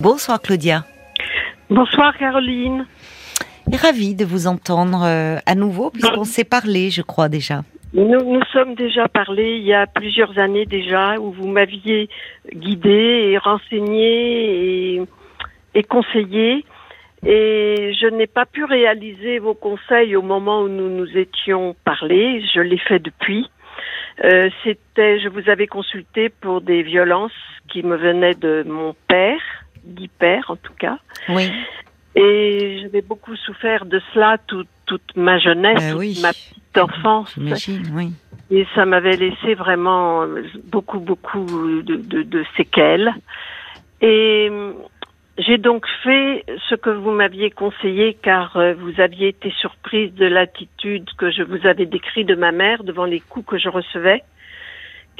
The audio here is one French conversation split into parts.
Bonsoir Claudia. Bonsoir Caroline. Ravie de vous entendre euh, à nouveau puisqu'on s'est parlé, je crois déjà. Nous nous sommes déjà parlé il y a plusieurs années déjà où vous m'aviez guidé et renseigné et, et conseillé et je n'ai pas pu réaliser vos conseils au moment où nous nous étions parlé. Je l'ai fait depuis. Euh, C'était, je vous avais consulté pour des violences qui me venaient de mon père, père en tout cas. Oui. Et j'avais beaucoup souffert de cela toute, toute ma jeunesse, Euh, toute oui. ma petite enfance. Oui. Et ça m'avait laissé vraiment beaucoup, beaucoup de, de, de séquelles. Et euh, j'ai donc fait ce que vous m'aviez conseillé car euh, vous aviez été surprise de l'attitude que je vous avais décrite de ma mère devant les coups que je recevais,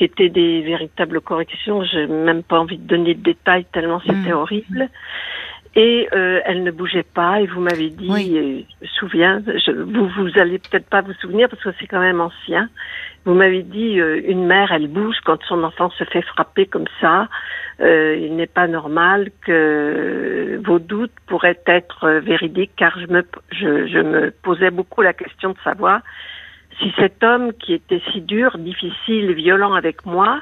qui étaient des véritables corrections. Je n'ai même pas envie de donner de détails tellement c'était Mm. horrible. Et euh, elle ne bougeait pas et vous m'avez dit, Oui. euh, je me souviens, je, vous vous allez peut-être pas vous souvenir parce que c'est quand même ancien. Vous m'avez dit euh, une mère, elle bouge quand son enfant se fait frapper comme ça. Euh, il n'est pas normal que vos doutes pourraient être euh, véridiques, car je me, je, je me posais beaucoup la question de savoir si cet homme qui était si dur, difficile, violent avec moi,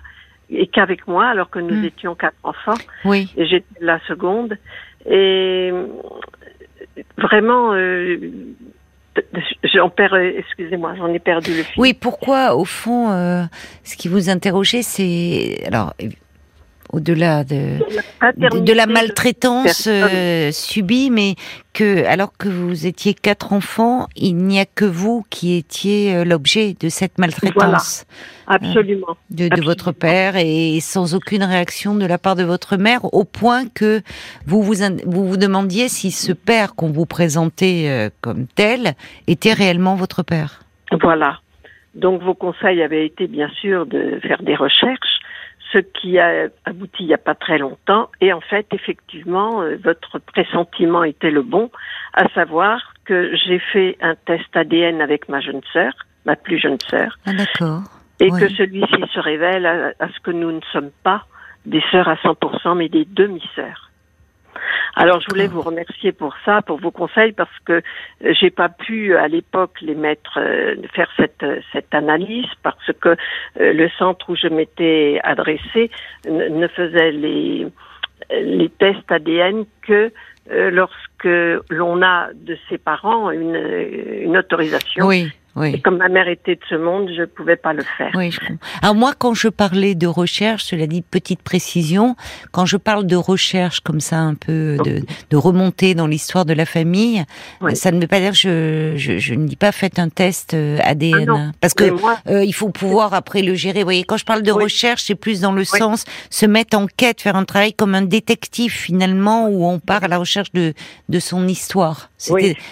et qu'avec moi, alors que nous Mm. étions quatre enfants, Oui. et j'étais la seconde. Et vraiment, euh, j'en perds, excusez-moi, j'en ai perdu le fil. Oui, pourquoi, au fond, euh, ce qui vous interrogeait, c'est. Alors, au-delà de. de, de la maltraitance euh, subie, mais que alors que vous étiez quatre enfants, il n'y a que vous qui étiez euh, l'objet de cette maltraitance Absolument. de, de absolument. votre père et sans aucune réaction de la part de votre mère, au point que vous vous in- vous, vous demandiez si ce père qu'on vous présentait euh, comme tel était réellement votre père. Voilà. Donc vos conseils avaient été bien sûr de faire des recherches, ce qui a abouti il n'y a pas très longtemps. Et en fait, effectivement, euh, votre pressentiment était le bon, à savoir que j'ai fait un test ADN avec ma jeune sœur, ma plus jeune sœur, Ah d'accord. et que celui-ci se révèle à, à ce que nous ne sommes pas des sœurs à 100%, mais des demi-sœurs. Alors, je voulais vous remercier pour ça, pour vos conseils, parce que euh, j'ai pas pu à l'époque les mettre euh, faire cette euh, cette analyse, parce que euh, le centre où je m'étais adressée ne, ne faisait les les tests ADN que euh, lorsque l'on a de ses parents une, une autorisation. Oui, Et comme ma mère était de ce monde, je pouvais pas le faire. Oui, je comprends. Alors moi, quand je parlais de recherche, cela dit petite précision, quand je parle de recherche comme ça, un peu de, de remontée dans l'histoire de la famille, Oui. ça ne veut pas dire que je, je, je ne dis pas faites un test euh, ADN, Ah hein. parce que moi, euh, il faut pouvoir après le gérer. Vous voyez, quand je parle de Oui. recherche, c'est plus dans le sens se mettre en quête, faire un travail comme un détective finalement, où on part à la recherche de de son histoire.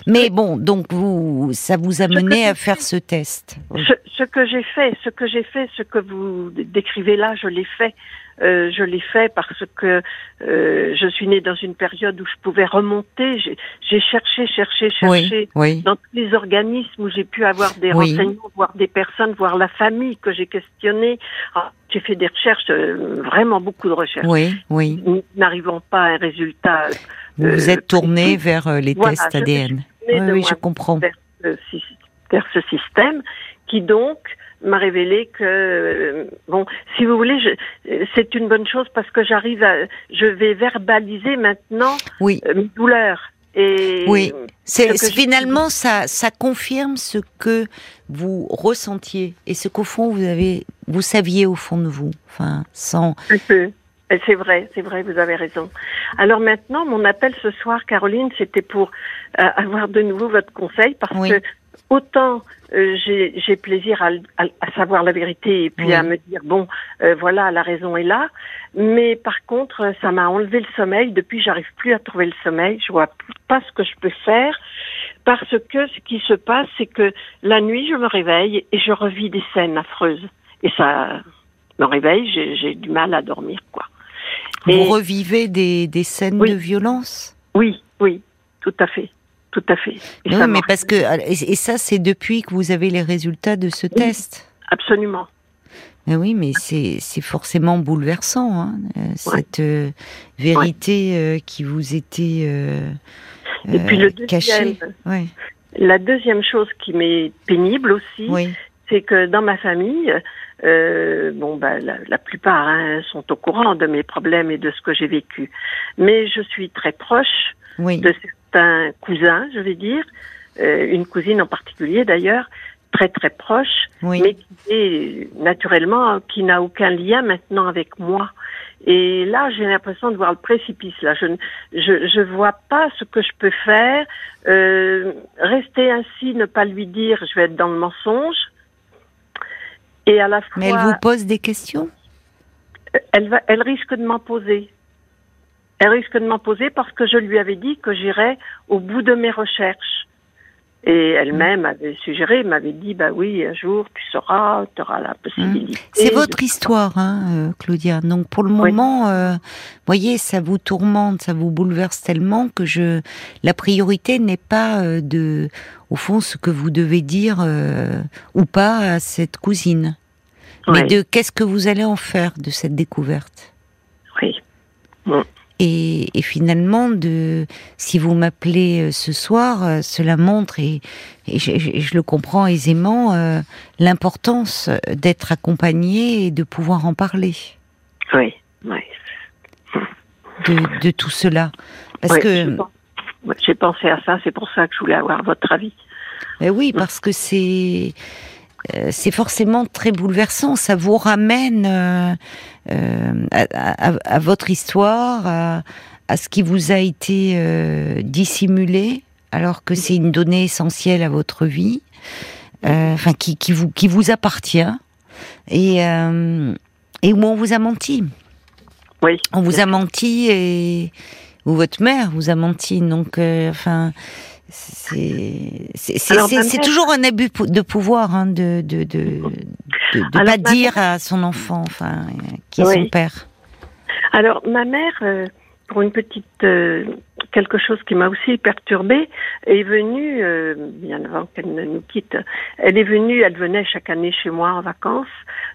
Mais bon, donc vous, ça vous a mené à faire ce test. Oui. ce, ce que j'ai fait, ce que j'ai fait, ce que vous décrivez là, je l'ai fait. Euh, je l'ai fait parce que euh, je suis née dans une période où je pouvais remonter. J'ai cherché, cherché, cherché Oui, dans tous les organismes où j'ai pu avoir des Oui. renseignements, voir des personnes, voir la famille que j'ai questionnée. Ah, J'ai fait des recherches, euh, vraiment beaucoup de recherches. Oui, oui. N'arrivant pas à un résultat. Vous vous êtes tourné vers les Voilà, tests ADN. Oui, je comprends. vers vers ce système qui donc m'a révélé que euh, bon si vous voulez euh, c'est une bonne chose parce que j'arrive à je vais verbaliser maintenant Oui, euh, mes douleurs et Oui. c'est ce finalement ça, ça confirme ce que vous ressentiez et ce qu'au fond vous avez, vous saviez au fond de vous. Enfin, sans. un peu Et c'est vrai, c'est vrai, vous avez raison. Alors maintenant, mon appel ce soir, Caroline, c'était pour euh, avoir de nouveau votre conseil parce Oui. que autant euh, j'ai plaisir à, à, à savoir la vérité et puis Oui. à me dire bon, euh, voilà, la raison est là. Mais par contre, ça m'a enlevé le sommeil. Depuis, j'arrive plus à trouver le sommeil. Je vois pas ce que je peux faire parce que ce qui se passe, c'est que la nuit, je me réveille et je revis des scènes affreuses. Et ça me réveille, j'ai j'ai du mal à dormir, quoi. Vous Et- revivez des, des scènes Oui. de violence? Oui, oui, tout à fait, tout à fait. Et Oui, ça mais parce que et et ça c'est depuis que vous avez les résultats de ce test. Absolument. Mais oui, mais c'est forcément bouleversant, hein, euh, cette euh, vérité euh, qui vous était Et puis le cachée. La deuxième chose qui m'est pénible aussi, c'est que dans ma famille, bon, bah, la, plupart hein, sont au courant de mes problèmes et de ce que j'ai vécu. Mais je suis très proche de certains cousins, je vais dire, une cousine en particulier d'ailleurs, très très proche, mais qui est naturellement qui n'a aucun lien maintenant avec moi. Et là, j'ai l'impression de voir le précipice. Là, je je je vois pas ce que je peux faire. Euh, rester ainsi, ne pas lui dire, je vais être dans le mensonge. Et à la fois. Mais elle vous pose des questions? Elle va, elle risque de m'en poser. Elle risque de m'en poser parce que je lui avais dit que j'irais au bout de mes recherches. Et elle-même avait suggéré, m'avait dit, bah oui, un jour tu sauras, tu auras la possibilité. Mmh. C'est votre histoire, hein, euh, Claudia. Donc pour le moment, euh, voyez, ça vous tourmente, ça vous bouleverse tellement que je, la priorité n'est pas euh, de, au fond, ce que vous devez dire ou pas à cette cousine, mais de qu'est-ce que vous allez en faire de cette découverte? Oui. Et, et, finalement, de, si vous m'appelez euh, ce soir, euh, cela montre, et, et je, je, le comprends aisément, euh, l'importance d'être accompagné et de pouvoir en parler. Oui, oui. De, de tout cela. Parce que. J'ai pensé à ça, c'est pour ça que je voulais avoir votre avis. Mais oui, parce que c'est c'est forcément très bouleversant. Ça vous ramène euh, euh, à, votre histoire, à, ce qui vous a été dissimulé, alors que c'est une donnée essentielle à votre vie, enfin qui, vous qui vous appartient et et où on vous a menti. Oui. On vous a menti et ou votre mère vous a menti. Donc, enfin c'est toujours un abus de pouvoir hein, de de de, de, pas dire à son enfant, enfin, qui est son père. Alors ma mère, euh, pour une petite euh, quelque chose qui m'a aussi perturbée, est venue euh, bien avant qu'elle ne nous quitte. Elle est venue, elle venait chaque année chez moi en vacances,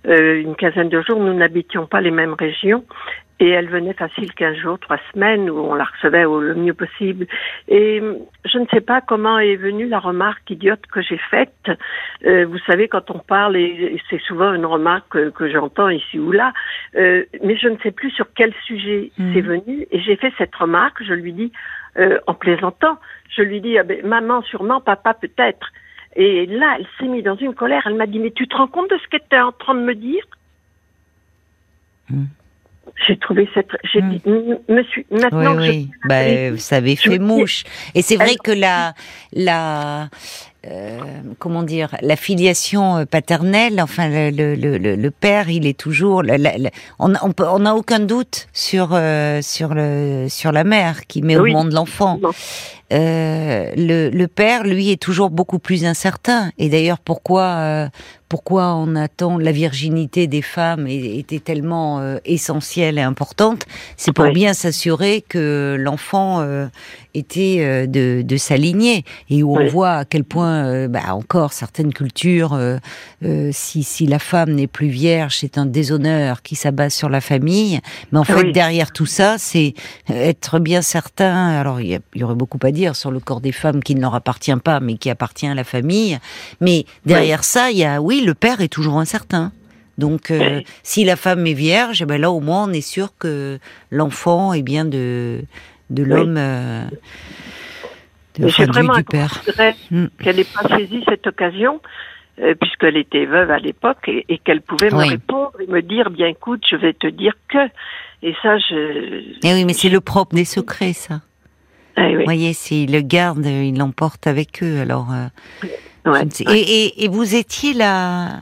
une quinzaine de jours. Nous n'habitions pas les mêmes régions et elle venait facile 15 jours, trois semaines, où on la recevait au, le mieux possible. Et je ne sais pas comment est venue la remarque idiote que j'ai faite. Euh, vous savez, quand on parle, et, c'est souvent une remarque que, j'entends ici ou là, euh, mais je ne sais plus sur quel sujet mmh. c'est venu. Et j'ai fait cette remarque, je lui dis, euh, en plaisantant, je lui dis, ah ben, maman sûrement, papa peut-être. Et là, elle s'est mise dans une colère. Elle m'a dit, mais tu te rends compte de ce qu'elle était en train de me dire? Mmh. J'ai trouvé cette. J'ai dit, hmm. monsieur, maintenant. Oui, oui. Bah, vous avez fait mouche. Et c'est vrai que la, la, euh, comment dire, la filiation euh, paternelle, enfin le, le, le, le père, il est toujours, on on n'a aucun doute sur euh, sur le sur la mère qui met au monde l'enfant. Euh, le, le, père, lui, est toujours beaucoup plus incertain. Et d'ailleurs, pourquoi, euh, pourquoi on attend la virginité des femmes était tellement euh, essentielle et importante, c'est pour bien s'assurer que l'enfant était de, de s'aligner et où on voit à quel point, bah, encore certaines cultures, si, si la femme n'est plus vierge, c'est un déshonneur qui s'abat sur la famille. Mais en fait, derrière tout ça, c'est être bien certain. Alors, il y, y aurait beaucoup à dire sur le corps des femmes qui ne leur appartient pas, mais qui appartient à la famille. Mais derrière ça, il y a, oui, le père est toujours incertain. Donc, euh, si la femme est vierge, eh ben là, au moins, on est sûr que l'enfant est bien de, de l'homme. Euh, vraiment du, père. Hmm. qu'elle n'ait pas saisi cette occasion, euh, puisqu'elle était veuve à l'époque, et, qu'elle pouvait me répondre et me dire, bien écoute, je vais te dire que. Et ça, je. Eh oui, mais c'est le propre des secrets, ça. Ah Vous voyez, s'ils le gardent, ils l'emportent avec eux. Alors, euh, et, vous étiez la,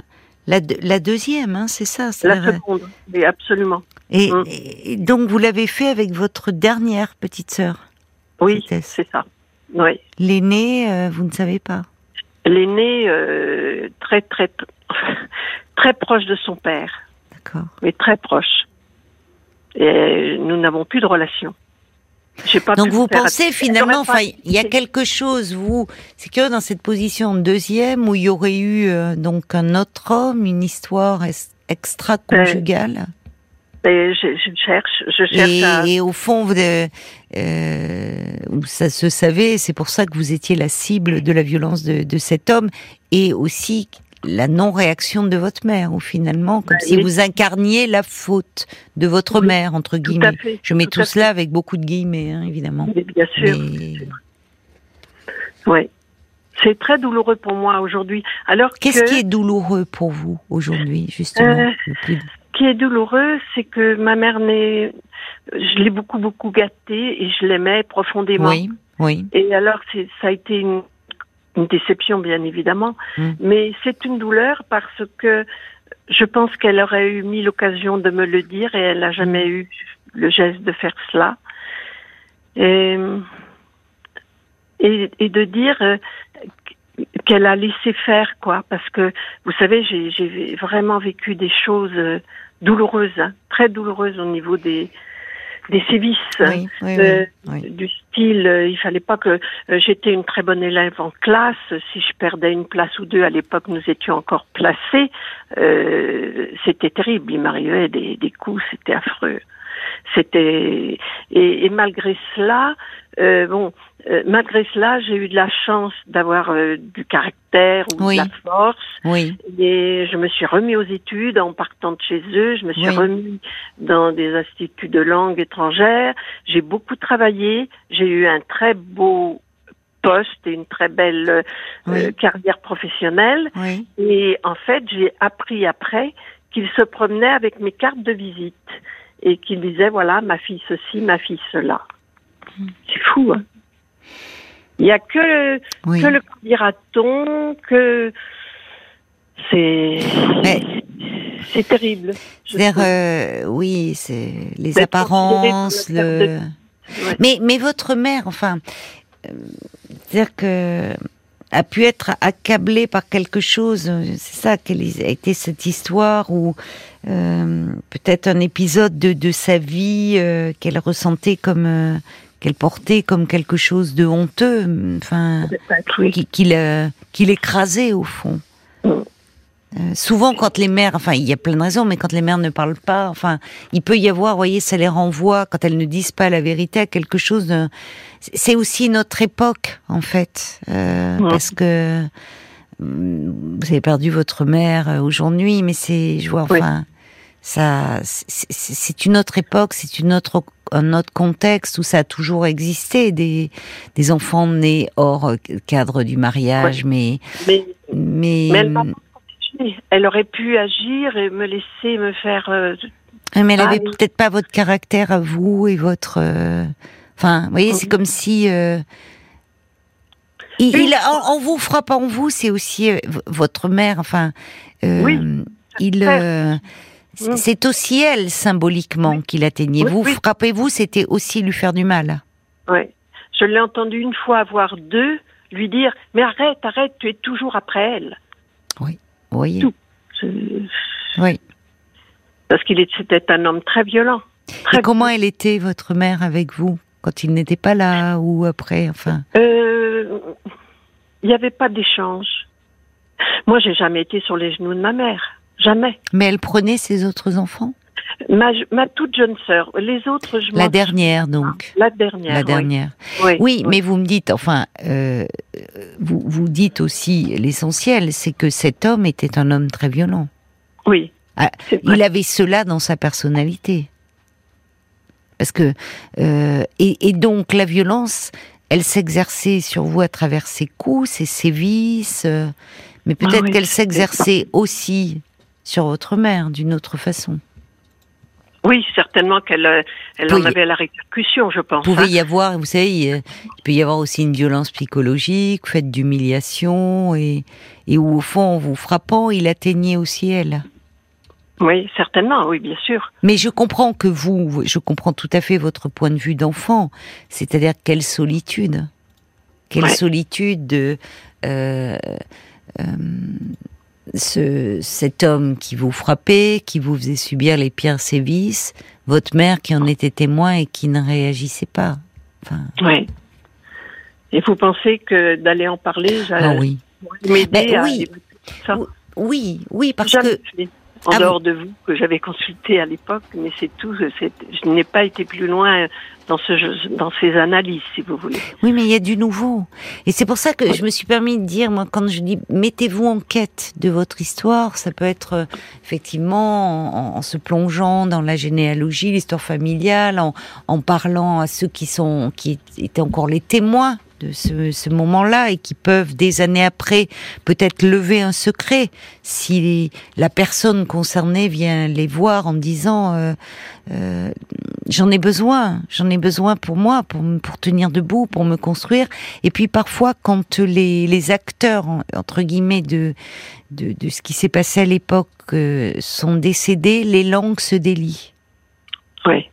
la, la deuxième, hein, c'est ça La seconde, oui, absolument. Mm. Et, donc, vous l'avez fait avec votre dernière petite sœur Oui, c'est ça. Oui. L'aînée, euh, vous ne savez pas L'aînée, euh, très, très, très proche de son père. D'accord. Mais très proche. Et nous n'avons plus de relation. Donc vous pensez finalement, enfin, il y a quelque chose, vous, c'est que dans cette position deuxième où il y aurait eu euh, donc un autre homme, une histoire extra-conjugale je, je, cherche, je cherche. Et, à... et au fond, vous, euh, ça se savait, c'est pour ça que vous étiez la cible de la violence de, de cet homme, et aussi la non-réaction de votre mère, ou finalement, comme bah, si vous incarniez la faute de votre mère, entre guillemets. Je mets tout, cela avec beaucoup de guillemets, hein, évidemment. bien sûr. Oui. C'est très douloureux pour moi aujourd'hui. Alors qu'est-ce qui est douloureux pour vous aujourd'hui, justement euh, Ce qui est douloureux, c'est que ma mère n'est, je l'ai beaucoup beaucoup gâtée et je l'aimais profondément. Oui, oui. Et alors ça a été une une déception bien évidemment, mm. mais c'est une douleur parce que je pense qu'elle aurait eu mille occasions de me le dire et elle n'a jamais mm. eu le geste de faire cela. Et, et, de dire euh, qu'elle a laissé faire, quoi, parce que vous savez, j'ai vraiment vécu des choses euh, douloureuses, hein, très douloureuses au niveau des, des sévices euh, du style euh, il fallait pas que euh, j'étais une très bonne élève en classe. Si je perdais une place ou deux à l'époque nous étions encore placés. C'était terrible. Il m'arrivait des, des coups. C'était affreux. C'était et, et, malgré cela bon euh, malgré cela, j'ai eu de la chance d'avoir euh, du caractère ou de la force. Oui. Et je me suis remis aux études en partant de chez eux. Je me suis remis dans des instituts de langue étrangère. J'ai beaucoup travaillé. J'ai eu un très beau poste et une très belle euh, carrière professionnelle. Et en fait, j'ai appris après qu'il se promenait avec mes cartes de visite et qu'il disait voilà ma fille ceci, ma fille cela. C'est fou, hein il n'y a que, que le dira-t-on, que c'est c'est terrible. euh, oui, c'est les apparences, le. Mais mais votre mère, enfin, euh, c'est-à-dire que a pu être accablée par quelque chose. C'est ça quelle a été cette histoire ou euh, peut-être un épisode de, de sa vie qu'elle ressentait comme qu'elle portait comme quelque chose de honteux, enfin, qu'il écrasait au fond. Mm. Euh, souvent, quand les mères, enfin, il y a plein de raisons, mais quand les mères ne parlent pas, enfin, il peut y avoir, vous voyez, ça les renvoie quand elles ne disent pas la vérité à quelque chose. De... C'est aussi notre époque, en fait, euh, mm. parce que mm, vous avez perdu votre mère euh, aujourd'hui, mais c'est, je vois, enfin, ça, c'est une autre époque, c'est une autre un autre contexte où ça a toujours existé des des enfants nés hors cadre du mariage, mais mais mais, elle, aurait pu agir et me laisser me faire. Euh, mais elle avait peut-être pas votre caractère à vous et votre. Euh, enfin, vous voyez, c'est comme si. Euh, il, en, vous frappant vous, c'est aussi votre mère. Enfin, oui, il. C'est aussi elle, symboliquement, qui l'atteignait. vous, frappez-vous, c'était aussi lui faire du mal. Oui. Je l'ai entendu une fois avoir deux lui dire Mais arrête, arrête, tu es toujours après elle. Oui, oui. Oui. Parce qu'il était un homme très violent. Et comment elle était, votre mère, avec vous Quand il n'était pas là ou après enfin? Euh, Il n'y avait pas d'échange. Moi, j'ai jamais été sur les genoux de ma mère. Jamais. Mais elle prenait ses autres enfants? Ma, ma, toute jeune sœur. Les autres, je La dernière, donc. La dernière. La dernière. Oui, oui, mais vous me dites, enfin, euh, vous, vous dites aussi l'essentiel, c'est que cet homme était un homme très violent. Oui. Ah, il avait cela dans sa personnalité. Parce que euh, et, et, donc la violence, elle s'exerçait sur vous à travers ses coups, ses sévices, euh, mais peut-être ah qu'elle s'exerçait aussi sur votre mère d'une autre façon. Oui, certainement qu'elle euh, elle en avait la répercussion, je pense. Il pouvait hein. y avoir, vous savez, il peut y avoir aussi une violence psychologique, faite d'humiliation, et, et où au fond, en vous frappant, il atteignait aussi elle. Oui, certainement, oui, bien sûr. Mais je comprends que vous, je comprends tout à fait votre point de vue d'enfant, c'est-à-dire quelle solitude, quelle solitude de euh, euh, ce, cet homme qui vous frappait, qui vous faisait subir les pires sévices, votre mère qui en était témoin et qui ne réagissait pas. Enfin... Oui. Et vous pensez que d'aller en parler, ah oui. m'aider oui. oui, oui, parce que en ah dehors de vous que j'avais consulté à l'époque, mais c'est tout. Je n'ai pas été plus loin dans, ce, dans ces analyses, si vous voulez. Oui, mais il y a du nouveau. Et c'est pour ça que je me suis permis de dire, moi, quand je dis mettez-vous en quête de votre histoire, ça peut être euh, effectivement en, se plongeant dans la généalogie, l'histoire familiale, en, en parlant à ceux qui sont qui étaient encore les témoins de ce, moment-là et qui peuvent des années après peut-être lever un secret si la personne concernée vient les voir en disant euh, euh, j'en ai besoin, j'en ai besoin pour moi, pour, pour tenir debout, pour me construire. Et puis parfois quand les, les acteurs entre guillemets de de, de ce qui s'est passé à l'époque euh, sont décédés, les langues se délient. Oui.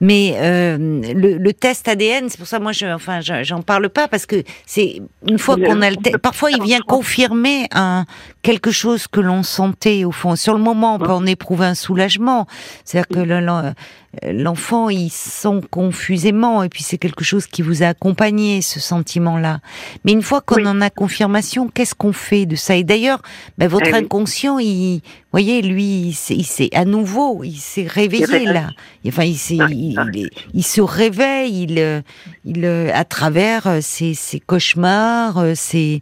Mais euh, le, le, test ADN, c'est pour ça moi je, enfin, j'en parle pas parce que c'est une fois qu'on a le test, parfois il vient confirmer un quelque chose que l'on sentait au fond. Sur le moment, on peut en éprouver un soulagement, c'est-à-dire que l'enfant il sent confusément et puis c'est quelque chose qui vous a accompagné ce sentiment-là. Mais une fois qu'on en a confirmation, qu'est-ce qu'on fait de ça? Et d'ailleurs, ben, votre eh inconscient, il, voyez, lui, il s'est à nouveau, il s'est réveillé là. Enfin, il, il, il, se réveille, il, il, à travers ses, ses cauchemars, c'est,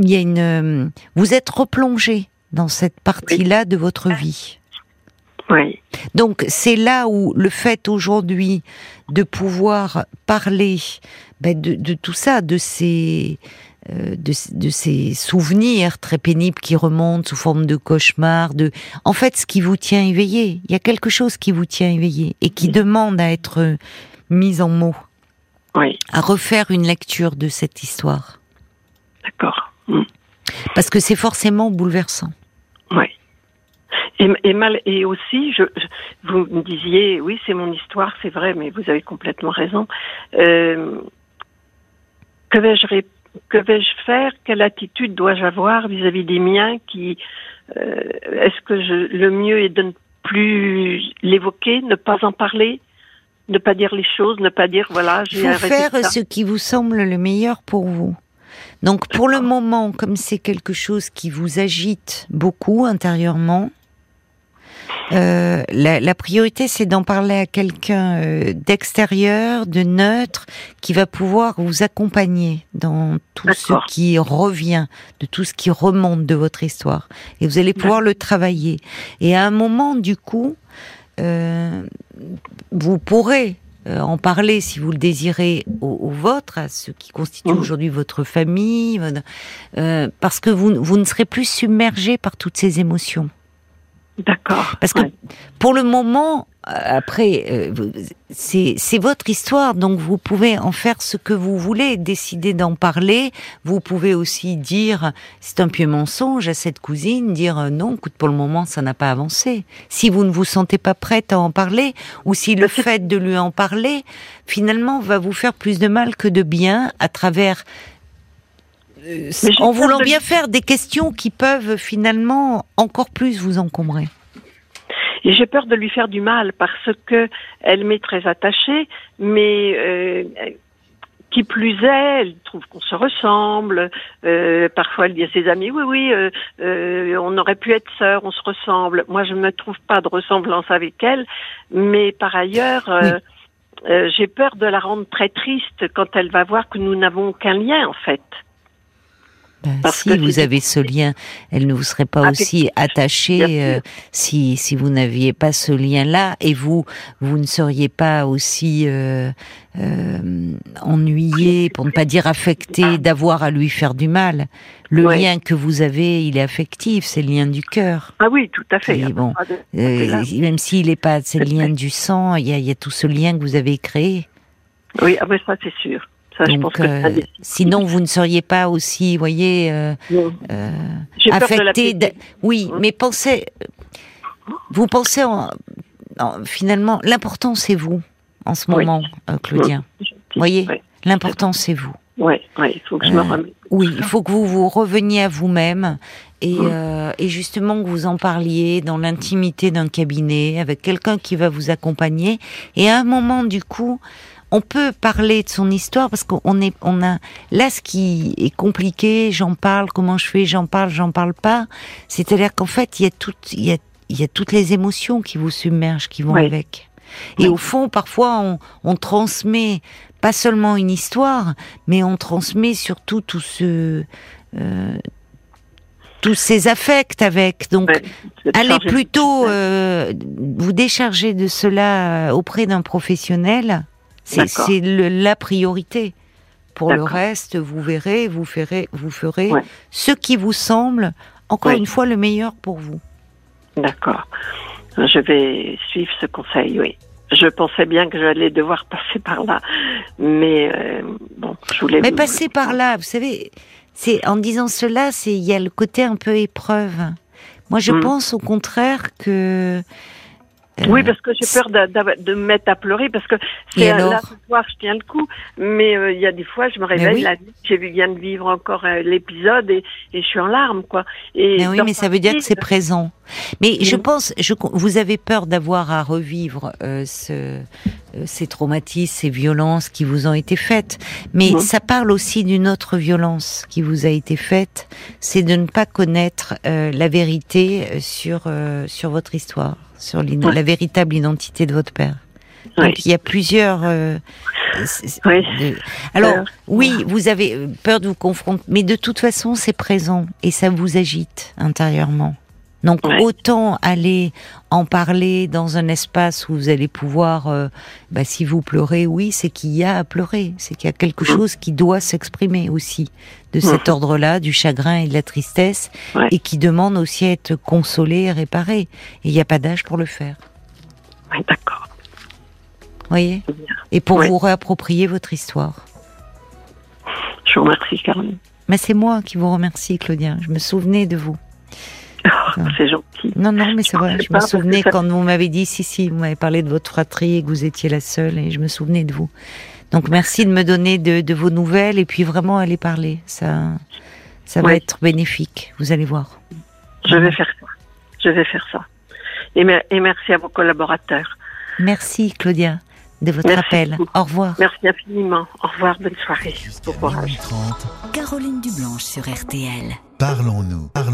il y a une, vous êtes replongé dans cette partie-là de votre vie. Oui. Donc c'est là où le fait aujourd'hui de pouvoir parler ben, de, de, tout ça, de ces euh, de, de, ces souvenirs très pénibles qui remontent sous forme de cauchemars, de en fait ce qui vous tient éveillé. Il y a quelque chose qui vous tient éveillé et qui demande à être mis en mots, oui. à refaire une lecture de cette histoire. D'accord. Mm. Parce que c'est forcément bouleversant. Oui. Et, et, mal, et aussi, je, vous me disiez, oui, c'est mon histoire, c'est vrai, mais vous avez complètement raison. Euh, que vais-je que vais-je faire? Quelle attitude dois-je avoir vis-à-vis des miens qui euh, Est-ce que je, le mieux est de ne plus l'évoquer, ne pas en parler, ne pas dire les choses, ne pas dire voilà. Il faut faire ce qui vous semble le meilleur pour vous. Donc pour le moment, comme c'est quelque chose qui vous agite beaucoup intérieurement, euh, la, priorité, c'est d'en parler à quelqu'un euh, d'extérieur, de neutre, qui va pouvoir vous accompagner dans tout ce qui revient, de tout ce qui remonte de votre histoire. Et vous allez pouvoir le travailler. Et à un moment, du coup, euh, vous pourrez en parler si vous le désirez au, vôtre, à ce qui constitue mmh. aujourd'hui votre famille, parce que vous, vous ne serez plus submergé par toutes ces émotions. D'accord. Parce que pour le moment, euh, après, euh, c'est votre histoire, donc vous pouvez en faire ce que vous voulez, décider d'en parler. Vous pouvez aussi dire, c'est un pieux mensonge à cette cousine, dire euh, non, écoute, pour le moment, ça n'a pas avancé. Si vous ne vous sentez pas prête à en parler, ou si le fait de lui en parler, finalement, va vous faire plus de mal que de bien à travers en voulant bien faire des questions qui peuvent finalement encore plus vous encombrer. Et j'ai peur de lui faire du mal parce que elle m'est très attachée, mais euh, qui plus est, elle trouve qu'on se ressemble. Euh, parfois, elle dit à ses amis "Oui, oui, euh, on aurait pu être sœurs, on se ressemble." Moi, je ne me trouve pas de ressemblance avec elle, mais par ailleurs. j'ai peur de la rendre très triste quand elle va voir que nous n'avons aucun lien en fait. Ben, si vous avez ce lien, elle ne vous serait pas aussi attachée euh, si, si vous n'aviez pas ce lien-là et vous vous ne seriez pas aussi euh, euh, ennuyé, pour ne pas dire affecté, d'avoir à lui faire du mal. Le lien que vous avez, il est affectif, c'est le lien du cœur. Ah oui, tout à fait. bon, même s'il n'est pas, c'est le lien du sang, il y a, il y a tout ce lien que vous avez créé. Oui, ah ben ça c'est sûr. Donc, euh, sinon, vous ne seriez pas aussi, voyez, euh, euh, affecté. Oui, mais pensez, vous pensez en, finalement, l'important c'est vous en ce moment, Claudien. Vous voyez, l'important c'est vous. Oui, il faut que je me remette. Oui, il faut que vous vous reveniez à vous-même et, et, justement que vous en parliez dans l'intimité d'un cabinet avec quelqu'un qui va vous accompagner. Et à un moment, du coup, on peut parler de son histoire parce qu'on est, on a là ce qui est compliqué. J'en parle, comment je fais, j'en parle, j'en parle pas. C'est-à-dire qu'en fait, il y a tout, il y a il y a toutes les émotions qui vous submergent, qui vont avec. Et au fond, parfois, on, on, transmet pas seulement une histoire, mais on transmet surtout tout ce, euh, tous ces affects avec. Donc, allez plutôt euh, vous décharger de cela auprès d'un professionnel. C'est la priorité. Pour le reste, vous verrez, vous ferez, vous ferez ce qui vous semble, encore une fois, le meilleur pour vous. D'accord. Je vais suivre ce conseil, oui. Je pensais bien que j'allais devoir passer par là, mais euh, bon, je voulais. Mais passer par là, vous savez, c'est en disant cela, c'est il y a le côté un peu épreuve. Moi, je mm. pense au contraire que oui, parce que j'ai peur de, de, me mettre à pleurer parce que c'est là ce soir je tiens le coup, mais euh, il y a des fois je me réveille la nuit, j'ai viens de vivre encore euh, l'épisode et, et, je suis en larmes quoi. Et mais oui, mais ça veut dire que c'est présent. Mais je pense, je, vous avez peur d'avoir à revivre ce, ces traumatismes, ces violences qui vous ont été faites, mais ça parle aussi d'une autre violence qui vous a été faite, c'est de ne pas connaître la vérité sur sur votre histoire sur la véritable identité de votre père. Donc il y a plusieurs. Euh, alors oui, vous avez euh, peur de vous confronter, mais de toute façon c'est présent et ça vous agite intérieurement. Donc autant aller en parler dans un espace où vous allez pouvoir, euh, bah, si vous pleurez, oui, c'est qu'il y a à pleurer, c'est qu'il y a quelque chose qui doit s'exprimer aussi de cet ordre-là, du chagrin et de la tristesse, et qui demande aussi à être consolé et réparé. Et il n'y a pas d'âge pour le faire. Oui, d'accord. Voyez? Et pour vous réapproprier votre histoire. Je vous remercie, Caroline. Mais c'est moi qui vous remercie, Claudia. Je me souvenais de vous. C'est gentil. Non, non, mais c'est vrai. Je me souvenais quand vous m'avez dit, si, si, vous m'avez parlé de votre fratrie et que vous étiez la seule, et je me souvenais de vous. Donc merci de me donner de, vos nouvelles et puis vraiment aller parler. Ça, ça va être bénéfique. Vous allez voir. Je vais faire ça. Je vais faire ça. Et, et merci à vos collaborateurs. Merci Claudia de votre appel. Au revoir. Merci infiniment. Au revoir. Bonne soirée. Bon courage. Caroline Dublanche sur RTL. Parlons-nous.